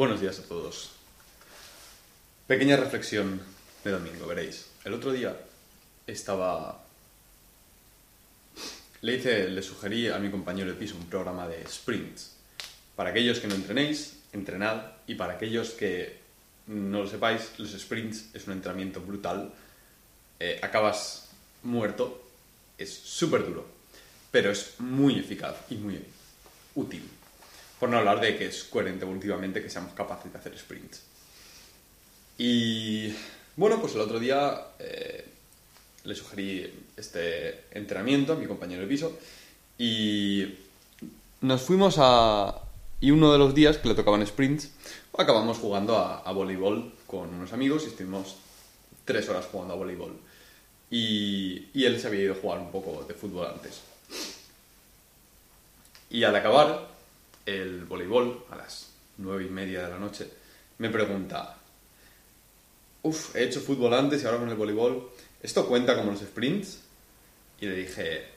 Buenos días a todos. Pequeña reflexión de domingo, veréis. El otro día estaba... Le hice, le sugerí a mi compañero de piso un programa de sprints. Para aquellos que no entrenéis, entrenad. Y para aquellos que no lo sepáis, los sprints es un entrenamiento brutal. Eh, acabas muerto. Es súper duro. Pero es muy eficaz y muy útil. Por no hablar de que es coherente evolutivamente que seamos capaces de hacer sprints. Y bueno, pues el otro día eh, le sugerí este entrenamiento a mi compañero de piso y nos fuimos a... Y uno de los días que le tocaban sprints, acabamos jugando a, a voleibol con unos amigos y estuvimos tres horas jugando a voleibol. Y, y él se había ido a jugar un poco de fútbol antes. Y al acabar el voleibol, a las nueve y media de la noche, me pregunta, uff, he hecho fútbol antes y ahora con el voleibol, ¿esto cuenta como los sprints? Y le dije,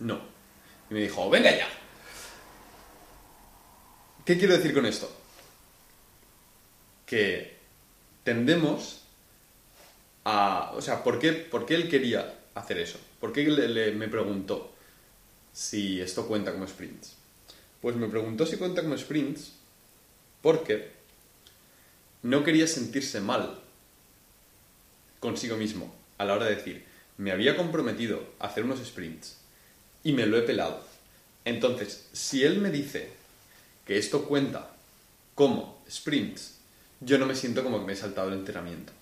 no. Y me dijo, venga ya. ¿Qué quiero decir con esto? Que tendemos a... O sea, ¿por qué, por qué él quería hacer eso? ¿Por qué le- me preguntó si esto cuenta como sprints? Pues me preguntó si cuenta como sprints porque no quería sentirse mal consigo mismo a la hora de decir, me había comprometido a hacer unos sprints y me lo he pelado. Entonces, si él me dice que esto cuenta como sprints, yo no me siento como que me he saltado el entrenamiento.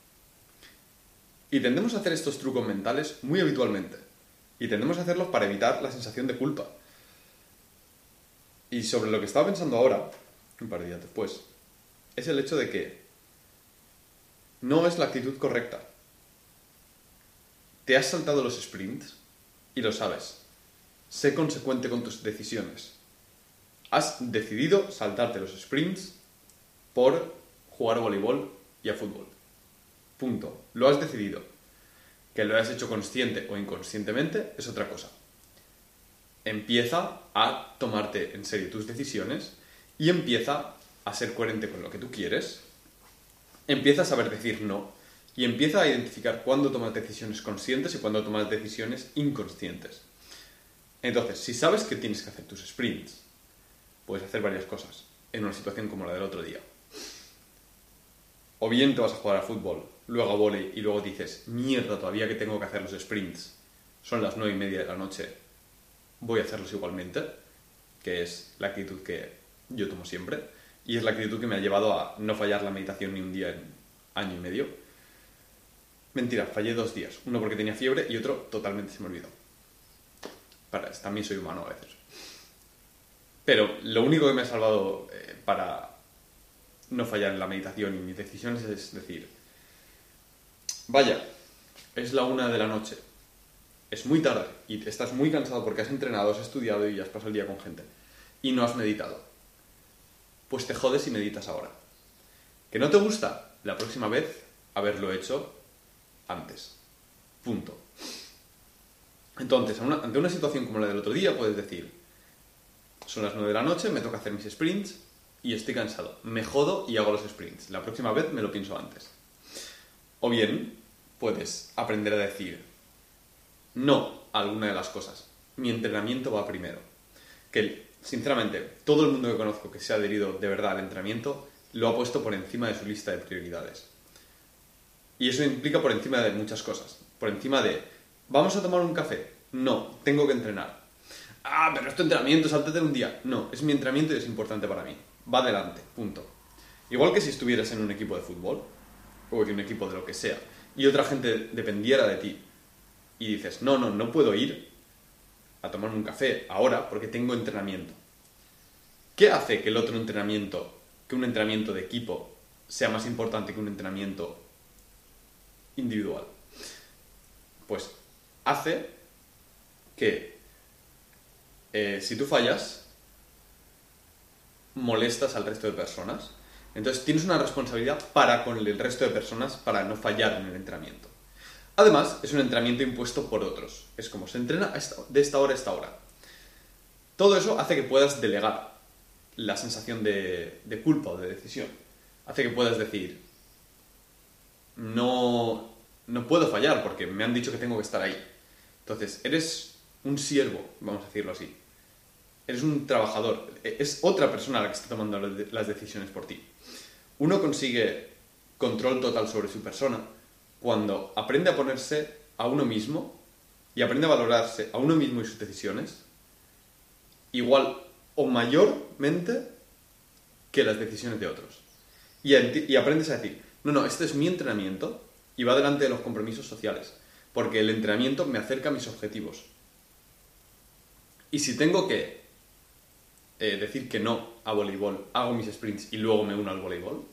Y tendemos a hacer estos trucos mentales muy habitualmente. Y tendemos a hacerlos para evitar la sensación de culpa. Y sobre lo que estaba pensando ahora, un par de días después, es el hecho de que no es la actitud correcta. Te has saltado los sprints y lo sabes. Sé consecuente con tus decisiones. Has decidido saltarte los sprints por jugar a voleibol y a fútbol. Punto. Lo has decidido. Que lo hayas hecho consciente o inconscientemente es otra cosa. Empieza a tomarte en serio tus decisiones y empieza a ser coherente con lo que tú quieres. Empieza a saber decir no y empieza a identificar cuándo tomas decisiones conscientes y cuándo tomas decisiones inconscientes. Entonces, si sabes que tienes que hacer tus sprints, puedes hacer varias cosas en una situación como la del otro día. O bien te vas a jugar al fútbol, luego a volei y luego dices, mierda, todavía que tengo que hacer los sprints. Son las nueve y media de la noche, voy a hacerlos igualmente, que es la actitud que yo tomo siempre. Y es la actitud que me ha llevado a no fallar la meditación ni un día en año y medio. Mentira, fallé dos días. Uno porque tenía fiebre y otro totalmente se me olvidó. Para, también soy humano a veces. Pero lo único que me ha salvado eh, para no fallar en la meditación y mis decisiones es decir, vaya, es la una de la noche, es muy tarde y estás muy cansado porque has entrenado, has estudiado y has pasado el día con gente y no has meditado. Pues te jodes y meditas ahora. ¿Que no te gusta? La próxima vez haberlo hecho antes. Punto. Entonces, ante una situación como la del otro día, puedes decir, son las 9 de la noche, me toca hacer mis sprints y estoy cansado. Me jodo y hago los sprints. La próxima vez me lo pienso antes. O bien, puedes aprender a decir no alguna de las cosas. Mi entrenamiento va primero. Que, sinceramente, todo el mundo que conozco que se ha adherido de verdad al entrenamiento lo ha puesto por encima de su lista de prioridades. Y eso implica por encima de muchas cosas. Por encima de, ¿vamos a tomar un café? No, tengo que entrenar. Ah, pero es tu entrenamiento, sáltate un día. No, es mi entrenamiento y es importante para mí. Va adelante, punto. Igual que si estuvieras en un equipo de fútbol, o en un equipo de lo que sea, y otra gente dependiera de ti, y dices, no, no, no puedo ir a tomar un café ahora porque tengo entrenamiento. ¿Qué hace que el otro entrenamiento, que un entrenamiento de equipo, sea más importante que un entrenamiento individual? Pues hace que eh, si tú fallas, molestas al resto de personas. Entonces tienes una responsabilidad para con el resto de personas para no fallar en el entrenamiento. Además, es un entrenamiento impuesto por otros. Es como se entrena de esta hora a esta hora. Todo eso hace que puedas delegar. la sensación de, de culpa o de decisión. Hace que puedas decir, no, no puedo fallar porque me han dicho que tengo que estar ahí. Entonces, eres un siervo, vamos a decirlo así. Eres un trabajador. E, Es otra persona la que está tomando las decisiones por ti. Uno consigue control total sobre su persona cuando aprende a ponerse a uno mismo y aprende a valorarse a uno mismo y sus decisiones igual o mayormente que las decisiones de otros. Y, aprendes a decir, no, no, este es mi entrenamiento y va delante de los compromisos sociales, porque el entrenamiento me acerca a mis objetivos. Y si tengo que eh, decir que no a voleibol, hago mis sprints y luego me uno al voleibol,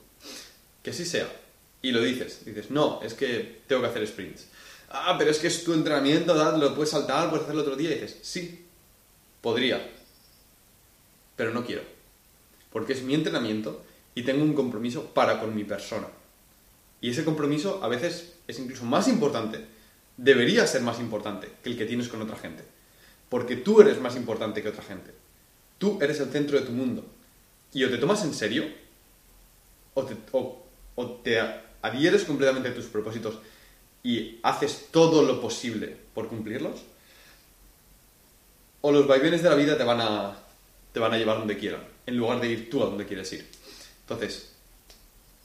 que así sea. Y lo dices, dices, no, es que tengo que hacer sprints. Ah, pero es que es tu entrenamiento, lo puedes saltar, puedes hacerlo otro día. Y dices, sí, podría, pero no quiero. Porque es mi entrenamiento y tengo un compromiso para con mi persona. Y ese compromiso a veces es incluso más importante, debería ser más importante que el que tienes con otra gente. Porque tú eres más importante que otra gente. Tú eres el centro de tu mundo. Y o te tomas en serio, o te, o- o te adhieres completamente a tus propósitos y haces todo lo posible por cumplirlos, o los vaivenes de la vida te van a, te van a llevar donde quieran, en lugar de ir tú a donde quieres ir. Entonces,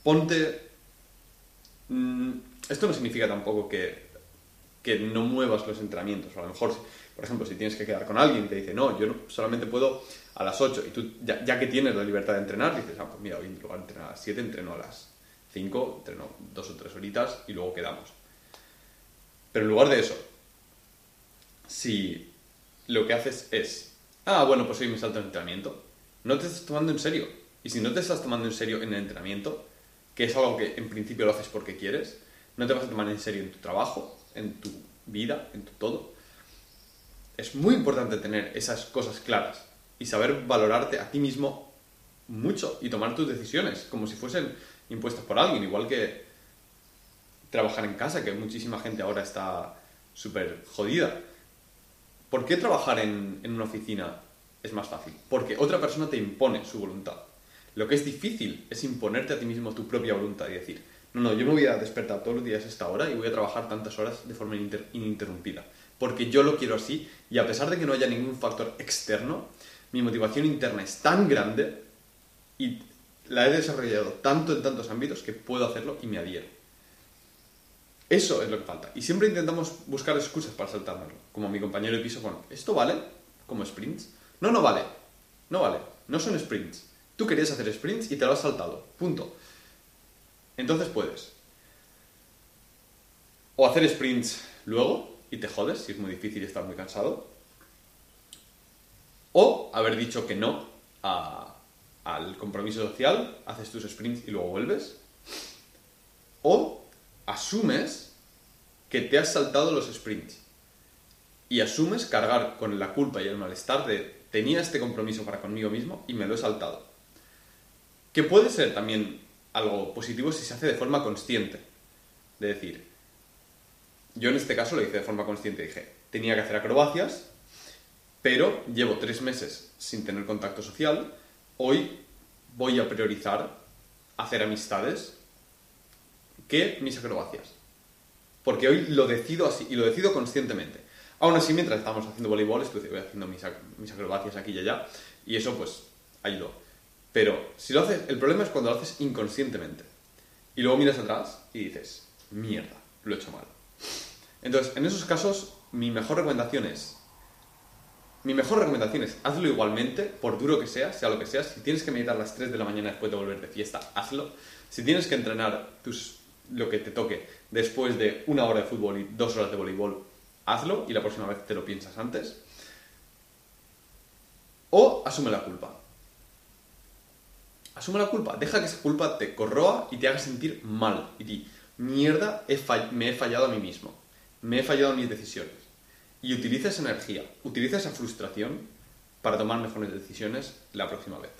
ponte... mm, esto no significa tampoco que, que no muevas los entrenamientos. A lo mejor, por ejemplo, si tienes que quedar con alguien y te dice, no, yo solamente puedo a las 8 y tú, ya, ya que tienes la libertad de entrenar, dices, ah, pues mira, hoy en lugar de entrenar a las 7, entreno a las 5, entreno dos o tres horitas y luego quedamos. Pero en lugar de eso, si lo que haces es, ah, bueno, pues hoy me salto el entrenamiento, no te estás tomando en serio. Y si no te estás tomando en serio en el entrenamiento, que es algo que en principio lo haces porque quieres, no te vas a tomar en serio en tu trabajo, en tu vida, en tu todo. Es muy importante tener esas cosas claras y saber valorarte a ti mismo mucho y tomar tus decisiones como si fuesen impuestas por alguien, igual que trabajar en casa, que muchísima gente ahora está súper jodida. ¿Por qué trabajar en, en una oficina es más fácil? Porque otra persona te impone su voluntad. Lo que es difícil es imponerte a ti mismo tu propia voluntad y decir, no, no, yo me voy a despertar todos los días a esta hora y voy a trabajar tantas horas de forma ininter- ininterrumpida. Porque yo lo quiero así y a pesar de que no haya ningún factor externo, mi motivación interna es tan grande y la he desarrollado tanto en tantos ámbitos que puedo hacerlo y me adhiero. Eso es lo que falta. Y siempre intentamos buscar excusas para saltárnoslo. Como mi compañero de piso con, ¿esto vale como sprints? No, no vale. No vale. No son sprints. Tú querías hacer sprints y te lo has saltado. Punto. Entonces puedes. O hacer sprints luego y te jodes si es muy difícil y estás muy cansado. O haber dicho que no a- al compromiso social, haces tus sprints y luego vuelves. O asumes que te has saltado los sprints y asumes cargar con la culpa y el malestar de tenía este compromiso para conmigo mismo y me lo he saltado. Que puede ser también algo positivo si se hace de forma consciente. De decir, yo en este caso lo hice de forma consciente, dije, tenía que hacer acrobacias, pero llevo tres meses sin tener contacto social, hoy voy a priorizar hacer amistades que mis acrobacias. Porque hoy lo decido así y lo decido conscientemente. Aún así, mientras estábamos haciendo voleibol, estuve haciendo mis, mis acrobacias aquí y allá y eso pues ayudó. Pero si lo haces, el problema es cuando lo haces inconscientemente. Y luego miras atrás y dices, mierda, lo he hecho mal. Entonces, en esos casos, mi mejor recomendación es, mi mejor recomendación es, hazlo igualmente, por duro que sea, sea lo que sea. Si tienes que meditar a las 3 de la mañana después de volver de fiesta, hazlo. Si tienes que entrenar tus, lo que te toque después de una hora de fútbol y dos horas de voleibol, hazlo y la próxima vez te lo piensas antes. O asume la culpa. Asume la culpa. Deja que esa culpa te corroa y te haga sentir mal. Y di, mierda, he me he fallado a mí mismo. Me he fallado en mis decisiones. Y utiliza esa energía, utiliza esa frustración para tomar mejores decisiones la próxima vez.